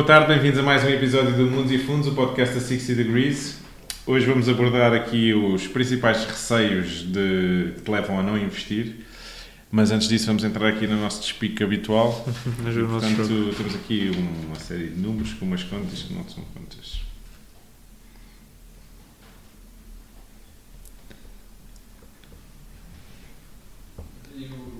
boa tarde, bem-vindos a mais um episódio do Mundos e Fundos, o podcast da 60 Degrees. Hoje vamos abordar aqui os principais receios de, que te levam a não investir, mas antes disso vamos entrar aqui no nosso despique habitual. Mas o nosso Portanto, temos aqui uma série de números com umas contas que não são contas. Ah,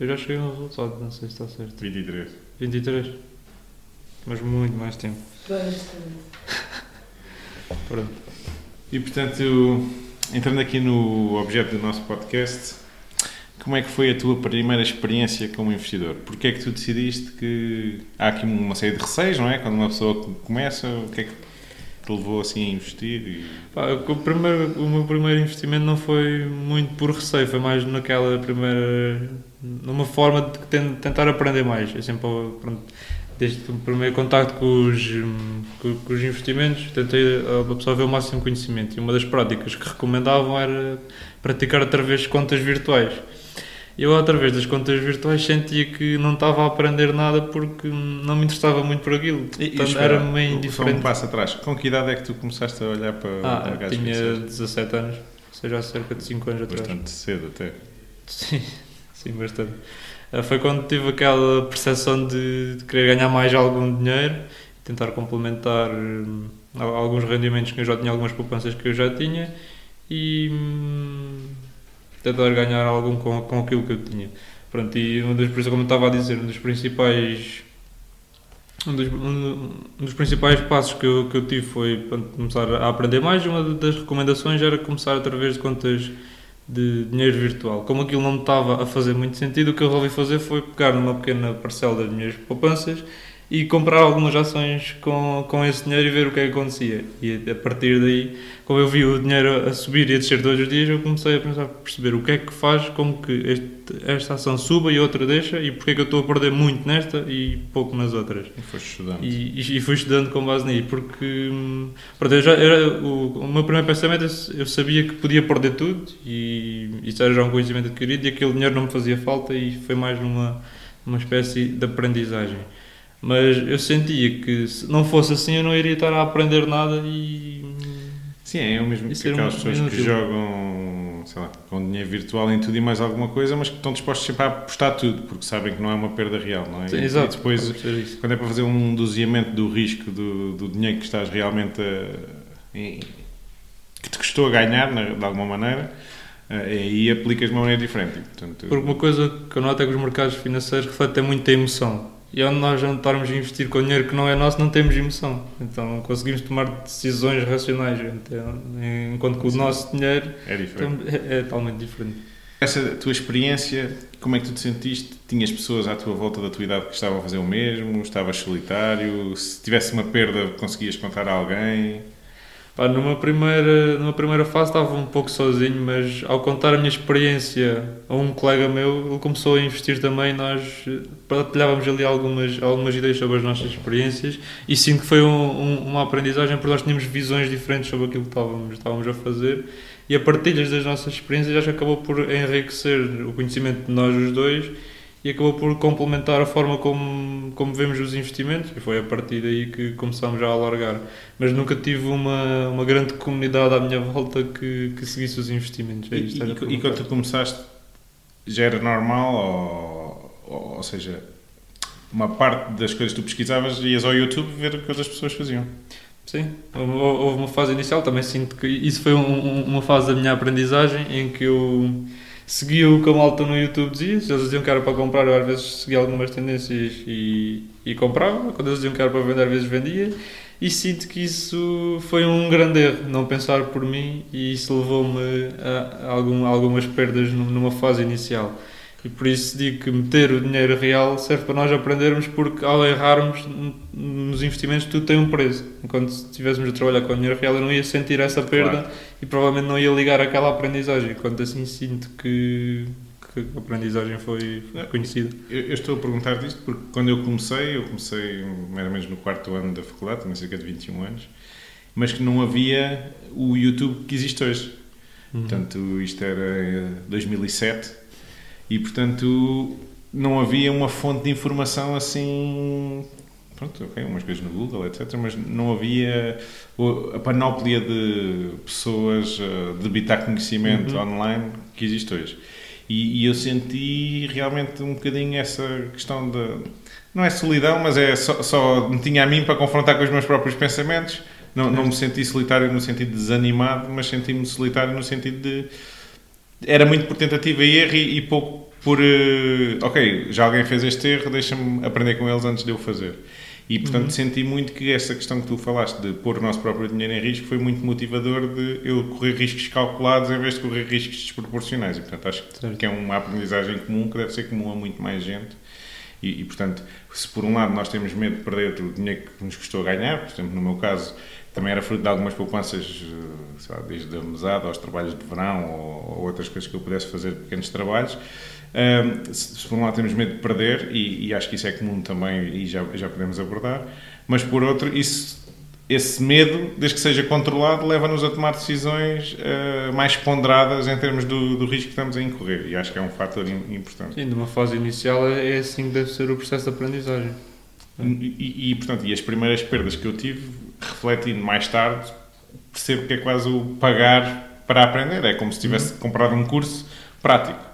Eu já cheguei no resultado, não sei se está certo. 23. 23. Mas muito mais tempo. Pronto. E portanto, entrando aqui no objeto do nosso podcast, como é que foi a tua primeira experiência como investidor? Porquê é que tu decidiste que há aqui uma série de receios, não é? Quando uma pessoa começa, o que é que te levou assim a investir? E... Pá, o, primeiro, o meu primeiro investimento não foi muito por receio, foi mais naquela primeira. numa forma de ten- tentar aprender mais. Eu sempre, pronto, desde o primeiro contacto com os, com, os investimentos, tentei absorver o máximo conhecimento. E uma das práticas que recomendavam era praticar através de contas virtuais. Eu, através das contas virtuais, sentia que não estava a aprender nada porque não me interessava muito por aquilo. E- e Portanto, era meio Só um passo atrás. Com que idade é que tu começaste a olhar para Ah, mercado tinha financeiro? 17 anos, ou seja, há cerca de 5 anos atrás. Bastante cedo até. Sim, sim, bastante. Ah, Foi quando tive aquela percepção de, de querer ganhar mais algum dinheiro, tentar complementar hum, al- alguns rendimentos que eu já tinha, algumas poupanças que eu já tinha e hum, tentar ganhar algum com, com aquilo que eu tinha. Pronto, e um dos, por isso, como eu estava a dizer, um dos principais um dos, um dos principais passos que eu, que eu tive foi pronto, começar a aprender mais uma das recomendações era começar através de contas de dinheiro virtual. Como aquilo não me estava a fazer muito sentido, o que eu resolvi fazer foi pegar numa pequena parcela das minhas poupanças e comprar algumas ações com, com esse dinheiro e ver o que é que acontecia. E a partir daí, como eu vi o dinheiro a subir e a descer todos os dias, eu comecei a pensar, perceber o que é que faz com que este- esta ação suba e outra deixa e porque é que eu estou a perder muito nesta e pouco nas outras. E foste estudando. E, e, e fui estudando com base nisso, porque hum, pronto, eu já, era, o, o meu primeiro pensamento eu sabia que podia perder tudo e isso era já um conhecimento adquirido e aquele dinheiro não me fazia falta e foi mais uma, uma espécie de aprendizagem. Mas eu sentia que se não fosse assim eu não iria estar a aprender nada e. Sim, é o mesmo que aquelas pessoas que jogam, sei lá, com dinheiro virtual em tudo e mais alguma coisa, mas que estão dispostos sempre a apostar tudo, porque sabem que não é uma perda real, não é? Sim, E- exato, E depois, quando é para fazer um doseamento do risco do, do dinheiro que estás realmente a, que te custou a ganhar, de alguma maneira, eh, aí aplicas de uma maneira diferente. Portanto, Porque uma coisa que eu noto é que os mercados financeiros refletem muito a emoção. E onde nós não estarmos a investir com dinheiro que não é nosso, não temos emoção. Então conseguimos tomar decisões racionais. Então, enquanto que o nosso dinheiro é diferente. é, é totalmente diferente. Essa tua experiência, como é que tu te sentiste? Tinhas pessoas à tua volta da tua idade que estavam a fazer o mesmo? Estavas solitário? Se tivesse uma perda, conseguias contar a alguém? Pá, numa, primeira, numa primeira fase estava um pouco sozinho, mas ao contar a minha experiência a um colega meu, ele começou a investir também. Nós eh, partilhávamos ali algumas, algumas ideias sobre as nossas experiências e sinto que foi um- um- uma aprendizagem porque nós tínhamos visões diferentes sobre aquilo que estávamos, estávamos a fazer e a partilha das nossas experiências acho que acabou por enriquecer o conhecimento de nós os dois e acabou por complementar a forma como, como vemos os investimentos e foi a partir daí que começámos já a alargar mas nunca tive uma, uma grande comunidade à minha volta que, que seguisse os investimentos. E, É e- e perguntar. quando tu começaste, já era normal? Ou, ou, ou seja, uma parte das coisas que tu pesquisavas, ias ao YouTube ver o que outras pessoas faziam? Sim, houve uma fase inicial, também sinto que isso foi um- uma fase da minha aprendizagem em que eu seguia o que a malta no YouTube dizia, se eles diziam que era para comprar, eu às vezes seguia algumas tendências e, e comprava, quando eles diziam que era para vender, às vezes vendia, e sinto que isso foi um grande erro, não pensar por mim, e isso levou-me a, algum- algumas perdas num- numa fase inicial. E por isso digo que meter o dinheiro real serve para nós aprendermos, porque ao errarmos nos investimentos tudo tem um preço. Enquanto se estivéssemos a trabalhar com o dinheiro real eu não ia sentir essa perda claro. e provavelmente não ia ligar aquela aprendizagem. Enquanto assim sinto que, que a aprendizagem foi conhecida. Eu, eu, estou a perguntar disto porque quando eu comecei, eu comecei mais ou menos no quarto ano da faculdade, tinha cerca de 21 anos, mas que não havia o YouTube que existe hoje. Uhum. Portanto, isto era 2007 e, portanto, não havia uma fonte de informação assim. Pronto, ok, umas coisas no Google, etc. Mas não havia a panóplia de pessoas a debitar conhecimento uhum. online que existe hoje. E, e, eu senti realmente um bocadinho essa questão de. Não é solidão, mas é só, só me tinha a mim para confrontar com os meus próprios pensamentos. Não, não me senti solitário no sentido de desanimado, mas senti-me solitário no sentido de era muito por tentativa e erro e, e pouco por uh, ok, já alguém fez este erro, deixa-me aprender com eles antes de eu fazer. E portanto uhum. senti muito que essa questão que tu falaste de pôr o nosso próprio dinheiro em risco foi muito motivador de eu correr riscos calculados em vez de correr riscos desproporcionais. E portanto acho certo. que é uma aprendizagem comum que deve ser comum a muito mais gente. E, e, portanto, se por um lado nós temos medo de perder o dinheiro que nos custou ganhar, por exemplo, no meu caso, também era fruto de algumas poupanças, eh, lá, desde a mesada aos trabalhos de verão ou, ou, outras coisas que eu pudesse fazer, pequenos trabalhos. Um, se, se, por um lado temos medo de perder, e, e, acho que isso é comum também e já, já podemos abordar, mas por outro, isso, esse medo, desde que seja controlado, leva-nos a tomar decisões uh, mais ponderadas em termos do, do, risco que estamos a incorrer, e acho que é um fator importante. Sim, numa fase inicial é, é assim que deve ser o processo de aprendizagem. E, e, e, portanto, e as primeiras perdas que eu tive, refletindo mais tarde, percebo que é quase o pagar para aprender. É como se tivesse uhum. comprado um curso prático.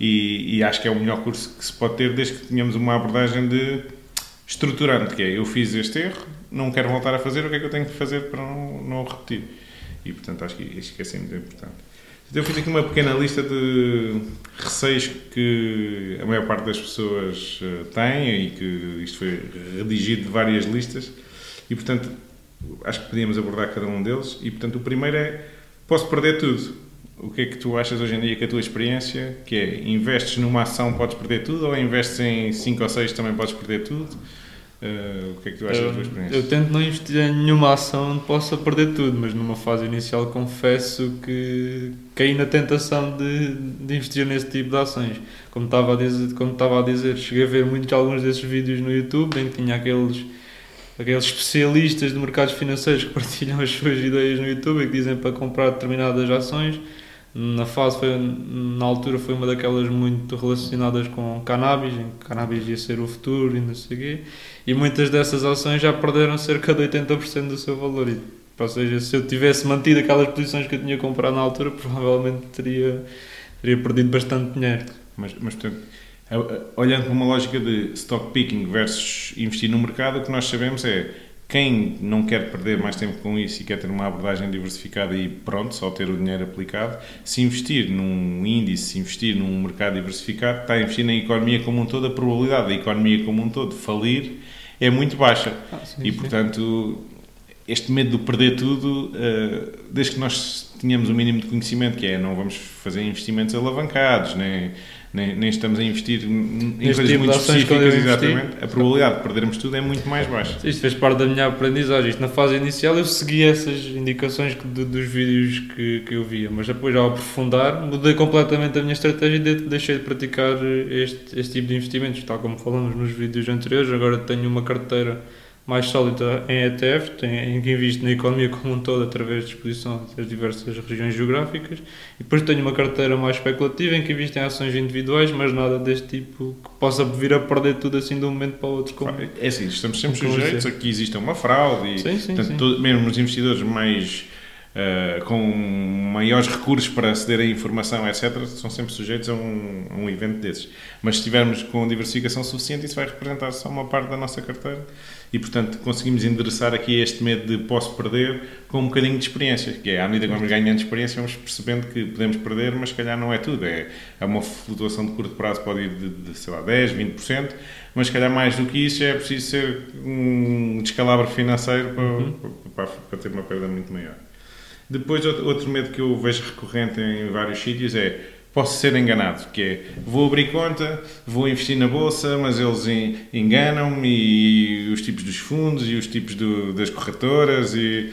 E, e, acho que é o melhor curso que se pode ter desde que tenhamos uma abordagem de estruturante, que é eu fiz este erro, não quero voltar a fazer, o que é que eu tenho que fazer para não, não repetir? E portanto acho que, que é sempre muito importante. Então, eu fiz aqui uma pequena lista de receios que a maior parte das pessoas eh, tem e que isto foi redigido de várias listas e, portanto, acho que podíamos abordar cada um deles. E, portanto, o primeiro é: posso perder tudo. O que é que tu achas hoje em dia com a tua experiência? Que é, investes numa ação, podes perder tudo, ou investes em 5 ou 6, também podes perder tudo? Uh, o que é que tu achas eu, da tua experiência? Eu tento não investir em nenhuma ação onde possa perder tudo, mas numa fase inicial confesso que caí na tentação de, de investir nesse tipo de ações. Como estava, a dizer, como estava a dizer, cheguei a ver muitos alguns desses vídeos no YouTube em que tinha aqueles, aqueles especialistas de mercados financeiros que partilham as suas ideias no YouTube e que dizem para comprar determinadas ações na fase foi na altura foi uma daquelas muito relacionadas com cannabis em que cannabis ia ser o futuro e não sei o quê e muitas dessas ações já perderam cerca de 80% do seu valor. E, ou seja, se eu tivesse mantido aquelas posições que eu tinha comprado na altura provavelmente teria, teria perdido bastante dinheiro. Mas, mas portanto olhando para uma lógica de stock picking versus investir no mercado o que nós sabemos é quem não quer perder mais tempo com isso e quer ter uma abordagem diversificada e pronto, só ter o dinheiro aplicado, se investir num índice, se investir num mercado diversificado, está a investir na economia como um todo, a probabilidade da economia como um todo falir é muito baixa. Ah, sim, e, sim. portanto, este medo de perder tudo, eh, desde que nós tenhamos o mínimo de conhecimento, que é não vamos fazer investimentos alavancados, nem nem, nem estamos a investir em coisas tipo muito específicas, exatamente, a probabilidade de perdermos tudo é muito mais baixa. Isto fez parte da minha aprendizagem. Isto na fase inicial eu segui essas indicações que, de, dos vídeos que, que eu via, mas depois ao aprofundar mudei completamente a minha estratégia e deixei de praticar este, este tipo de investimentos, tal como falamos nos vídeos anteriores. Agora tenho uma carteira mais sólida em ETF, tem, em que invisto na economia como um todo através de exposição das diversas regiões geográficas. E depois tenho uma carteira mais especulativa em que invisto em ações individuais, mas nada deste tipo que possa vir a perder tudo assim de um momento para o outro. Como, é assim, estamos sempre sujeitos a que exista uma fraude e, sim, sim, portanto, sim. Todo, mesmo os investidores mais Uh, com maiores recursos para aceder à informação, etc., são sempre sujeitos a um, a um evento desses. Mas se estivermos com diversificação suficiente, isso vai representar só uma parte da nossa carteira e, portanto, conseguimos endereçar aqui este medo de posso perder com um bocadinho de experiência, que é à medida que vamos ganhando experiência, vamos percebendo que podemos perder, mas se calhar não é tudo. É, é uma flutuação de curto prazo, pode ir de, de sei lá, 10, 20%, mas se calhar mais do que isso é preciso ser um descalabro financeiro para, uhum. para, para ter uma perda muito maior. Depois, outro medo que eu vejo recorrente em vários sítios é posso ser enganado, que é, vou abrir conta, vou investir na bolsa, mas eles enganam-me e os tipos dos fundos e os tipos do, das corretoras e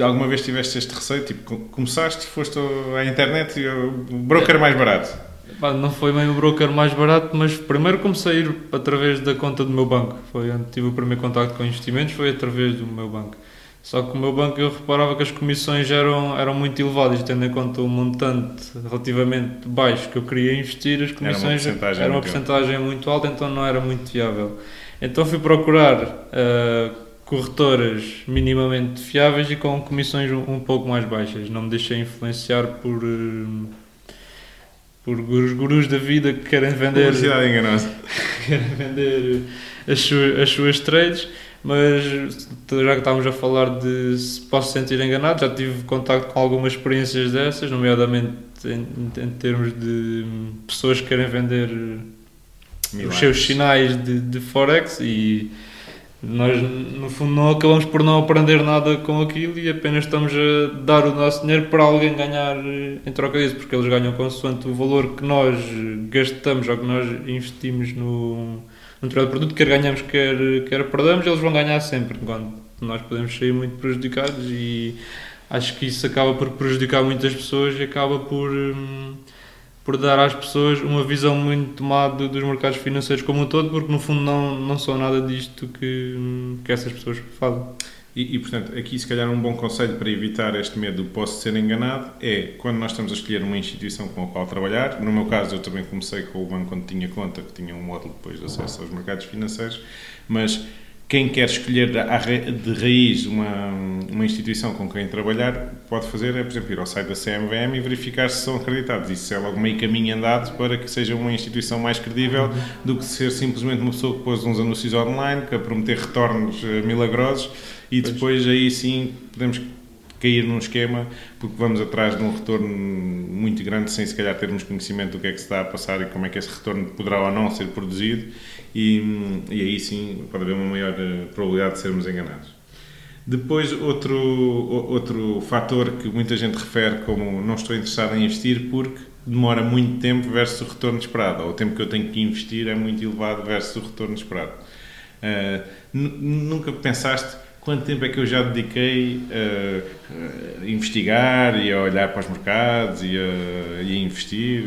alguma vez tiveste este receio? Tipo, começaste, foste à internet e o broker mais barato? Não foi bem o broker mais barato, mas primeiro comecei a ir através da conta do meu banco. Foi onde tive o primeiro contato com investimentos, foi através do meu banco. Só que o meu banco eu reparava que as comissões eram, eram muito elevadas, tendo em conta o montante relativamente baixo que eu queria investir, as comissões eram uma porcentagem muito alta, então não era muito viável. Então fui procurar uh, corretoras minimamente fiáveis e com comissões um, um, pouco mais baixas. Não me deixei influenciar por. Uh, por gurus, gurus da vida que querem vender. Publicidade enganosa. querem vender as suas, as suas trades mas já que estávamos a falar de se posso sentir enganado, já tive contato com algumas experiências dessas, nomeadamente em, em termos de pessoas que querem vender Milagres. os seus sinais de, de Forex e nós no fundo não acabamos por não aprender nada com aquilo e apenas estamos a dar o nosso dinheiro para alguém ganhar em troca disso, porque eles ganham consoante o valor que nós gastamos ou que nós investimos no um determinado produto, quer ganhamos, quer, quer perdamos, eles vão ganhar sempre, enquanto nós podemos sair muito prejudicados e acho que isso acaba por prejudicar muitas pessoas e acaba por, hum, por dar às pessoas uma visão muito tomada dos mercados financeiros como um todo, porque no fundo não, não são nada disto que, hum, que essas pessoas fazem. E, e, portanto, aqui se calhar um bom conselho para evitar este medo do posso ser enganado é quando nós estamos a escolher uma instituição com a qual trabalhar. No meu caso, eu também comecei com o banco quando tinha conta, que tinha um módulo depois de acesso aos mercados financeiros, mas quem quer escolher de raiz uma, uma instituição com quem trabalhar pode fazer é, por exemplo, ir ao site da CMVM e verificar se são acreditados. Isso é logo meio caminho andado para que seja uma instituição mais credível do que ser simplesmente uma pessoa que pôs uns anúncios online, que a prometer retornos eh, milagrosos e depois aí sim podemos cair num esquema porque vamos atrás de um retorno muito grande sem se calhar termos conhecimento do que é que se está a passar e como é que esse retorno poderá ou não ser produzido e, e aí sim pode haver uma maior eh, probabilidade de sermos enganados. Depois, outro, outro fator que muita gente refere como não estou interessado em investir porque demora muito tempo versus o retorno esperado, ou o tempo que eu tenho que investir é muito elevado versus o retorno esperado. Uh, nunca pensaste quanto tempo é que eu já dediquei a, investigar e a olhar para os mercados e a, e a investir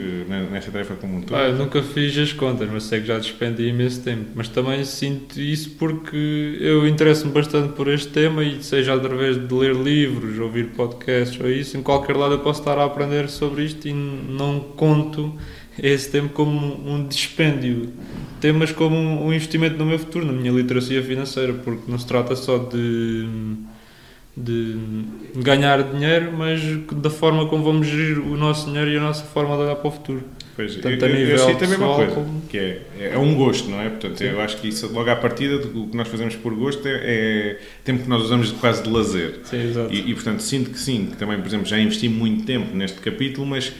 nessa tarefa como um todo? Ah, nunca fiz as contas, mas sei que já despendi imenso tempo. Mas também sinto isso porque eu interesso-me bastante por este tema e seja através de ler livros, ouvir podcasts ou isso, em qualquer lado eu posso estar a aprender sobre isto e não conto esse tempo como um dispêndio, temas como um investimento no meu futuro, na minha literacia financeira, porque não se trata só de, de ganhar dinheiro, mas da forma como vamos gerir o nosso dinheiro e a nossa forma de olhar para o futuro. Pois, Tanto eu, eu, eu sinto a mesma coisa, como... que é, é um gosto, não é? Portanto, Sim. eu acho que isso, logo à partida, o que nós fazemos por gosto é, é tempo que nós usamos quase de lazer. Sim, exato. E, e, portanto, sinto que sim, que também, por exemplo, já investi muito tempo neste capítulo, mas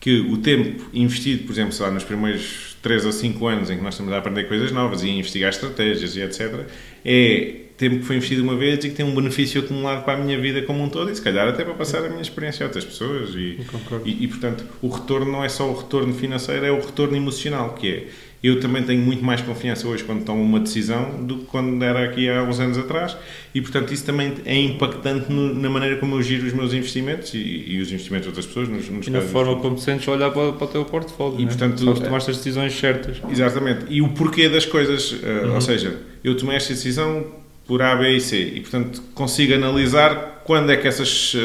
que o tempo investido, por exemplo, lá, nos primeiros 3 ou 5 anos em que nós estamos a aprender coisas novas e a investigar estratégias e etc., é tempo que foi investido uma vez e que tem um benefício acumulado para a minha vida como um todo e se calhar até para passar a minha experiência a outras pessoas. E, e, e, portanto, o retorno não é só o retorno financeiro, é o retorno emocional, que é eu também tenho muito mais confiança hoje quando tomo uma decisão do que quando era aqui há uns anos atrás e, portanto, isso também é impactante no, na maneira como eu giro os meus investimentos e, e os investimentos de outras pessoas. Nos, nos e na forma como te sentes olhar para, para o teu portfólio. E, né? portanto, Sabes tomar estas decisões certas. Exatamente. E o porquê das coisas. Uh, uhum. Ou seja, eu tomei esta decisão por A, B e C e, portanto, consigo analisar quando é que essas uh,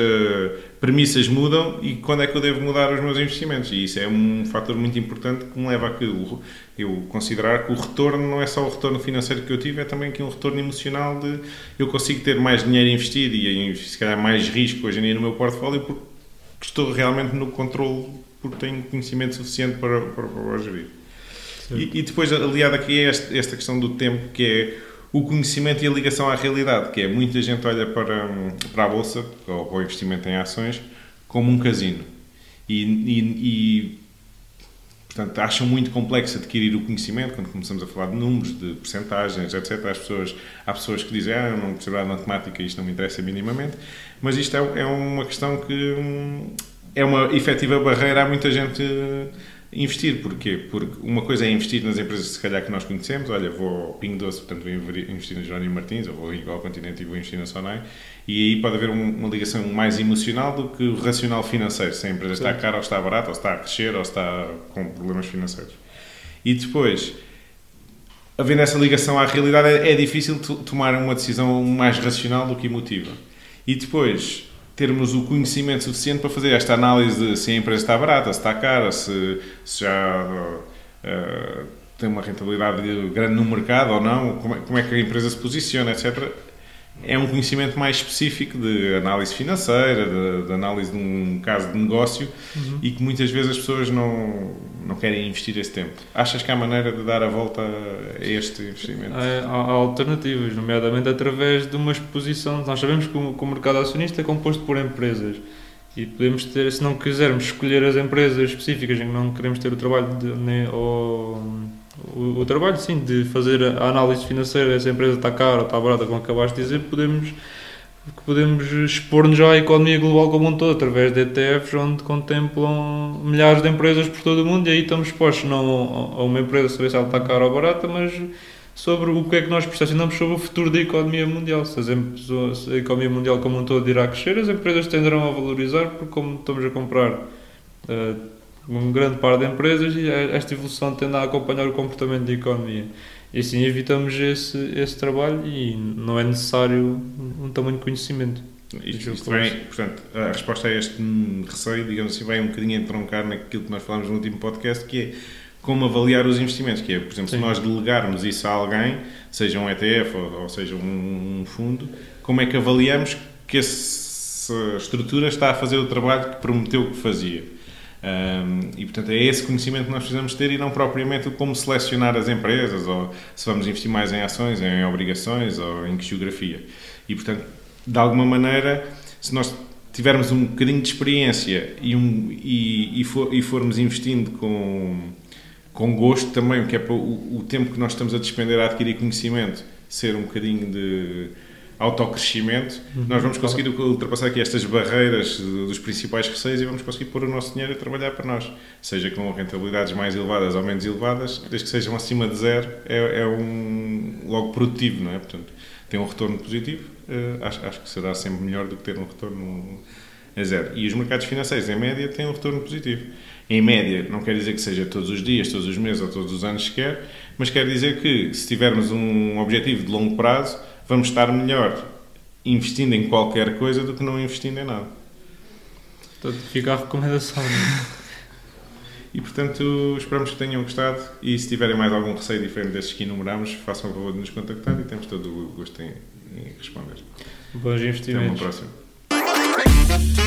premissas mudam e quando é que eu devo mudar os meus investimentos. E isso é um fator muito importante que me leva a que eu considerar que o retorno não é só o retorno financeiro que eu tive, é também aqui um retorno emocional de eu consigo ter mais dinheiro investido e se calhar mais risco hoje em dia no meu portfólio porque estou realmente no controle porque tenho conhecimento suficiente para, para, para gerir. E, e, depois, aliado aqui é esta, esta questão do tempo, que é o conhecimento e a ligação à realidade, que é muita gente olha para, para a bolsa ou para o investimento em ações como um casino. E, e, e, portanto, acham muito complexo adquirir o conhecimento quando começamos a falar de números, de percentagens, etc. As pessoas, há pessoas que dizem, ah, eu não percebo a matemática, isto não me interessa minimamente, mas isto é, é uma questão que hum, é uma efetiva barreira a muita gente investir. Porquê? Porque uma coisa é investir nas empresas se calhar que nós conhecemos, olha, vou ao Pingo Doce, portanto vou investir na Jerónimo Martins, ou vou ao Continente e vou investir na Sonai, e aí pode haver uma ligação mais emocional do que racional financeiro, se a empresa está cara ou está barata, ou está a crescer, ou está com problemas financeiros. E depois, havendo essa ligação à realidade, é, é difícil tomar uma decisão mais racional do que emotiva. E depois, termos o conhecimento suficiente para fazer esta análise de se a empresa está barata, se está cara, se, se já uh, tem uma rentabilidade grande no mercado ou não, como é, como é que a empresa se posiciona, etc é um conhecimento mais específico de análise financeira, de, de análise de um caso de negócio uhum. e que muitas vezes as pessoas não, não querem investir esse tempo. Achas que há maneira de dar a volta a este investimento? Há, há alternativas, nomeadamente através de uma exposição. Nós sabemos que o, que o mercado acionista é composto por empresas e podemos ter, se não quisermos escolher as empresas específicas em que não queremos ter o trabalho de, nem, ou o, o, trabalho, sim, de fazer a análise financeira, essa empresa está cara ou está barata, como acabaste de dizer, podemos, podemos expor-nos à economia global como um todo, através de ETFs, onde contemplam milhares de empresas por todo o mundo, e aí estamos expostos não a uma empresa saber se ela está cara ou barata, mas sobre o que é que nós percepcionamos sobre o futuro da economia mundial. Se, a economia mundial como um todo irá crescer, as empresas tenderão a valorizar, porque como estamos a comprar uh, um grande par de empresas e esta evolução tende a acompanhar o comportamento da economia. E assim evitamos esse, esse trabalho e não é necessário um tamanho de conhecimento. Isto, isto vem, portanto, a resposta a este receio, digamos assim, vai um bocadinho entroncar naquilo que nós falámos no último podcast, que é como avaliar os investimentos, que é, por exemplo, Sim. se nós delegarmos isso a alguém, seja um ETF ou, ou seja um, um, fundo, como é que avaliamos que essa estrutura está a fazer o trabalho que prometeu que fazia? Um, e, portanto, é esse conhecimento que nós precisamos ter e não propriamente como selecionar as empresas ou se vamos investir mais em ações, em obrigações ou em que geografia. E, portanto, de alguma maneira, se nós tivermos um bocadinho de experiência e, um, e, e, for, e formos investindo com, com gosto também, que é para o, o tempo que nós estamos a despender a adquirir conhecimento ser um bocadinho de autocrescimento, uhum. nós vamos conseguir ultrapassar aqui estas barreiras dos principais receios e vamos conseguir pôr o nosso dinheiro a trabalhar para nós. Seja com rentabilidades mais elevadas ou menos elevadas, desde que sejam acima de zero, é, é um logo produtivo, não é? Portanto, tem um retorno positivo, uh, acho, acho que será sempre melhor do que ter um retorno a zero. E os mercados financeiros, em média, têm um retorno positivo. Em média, não quer dizer que seja todos os dias, todos os meses ou todos os anos sequer, mas quer dizer que se tivermos um objetivo de longo prazo, vamos estar melhor investindo em qualquer coisa do que não investindo em nada. Portanto, fica a recomendação. E portanto, esperamos que tenham gostado. E se tiverem mais algum receio diferente destes que enumeramos, façam o favor de nos contactar e temos todo o gosto em, em responder. Bons investimentos. Até uma próxima.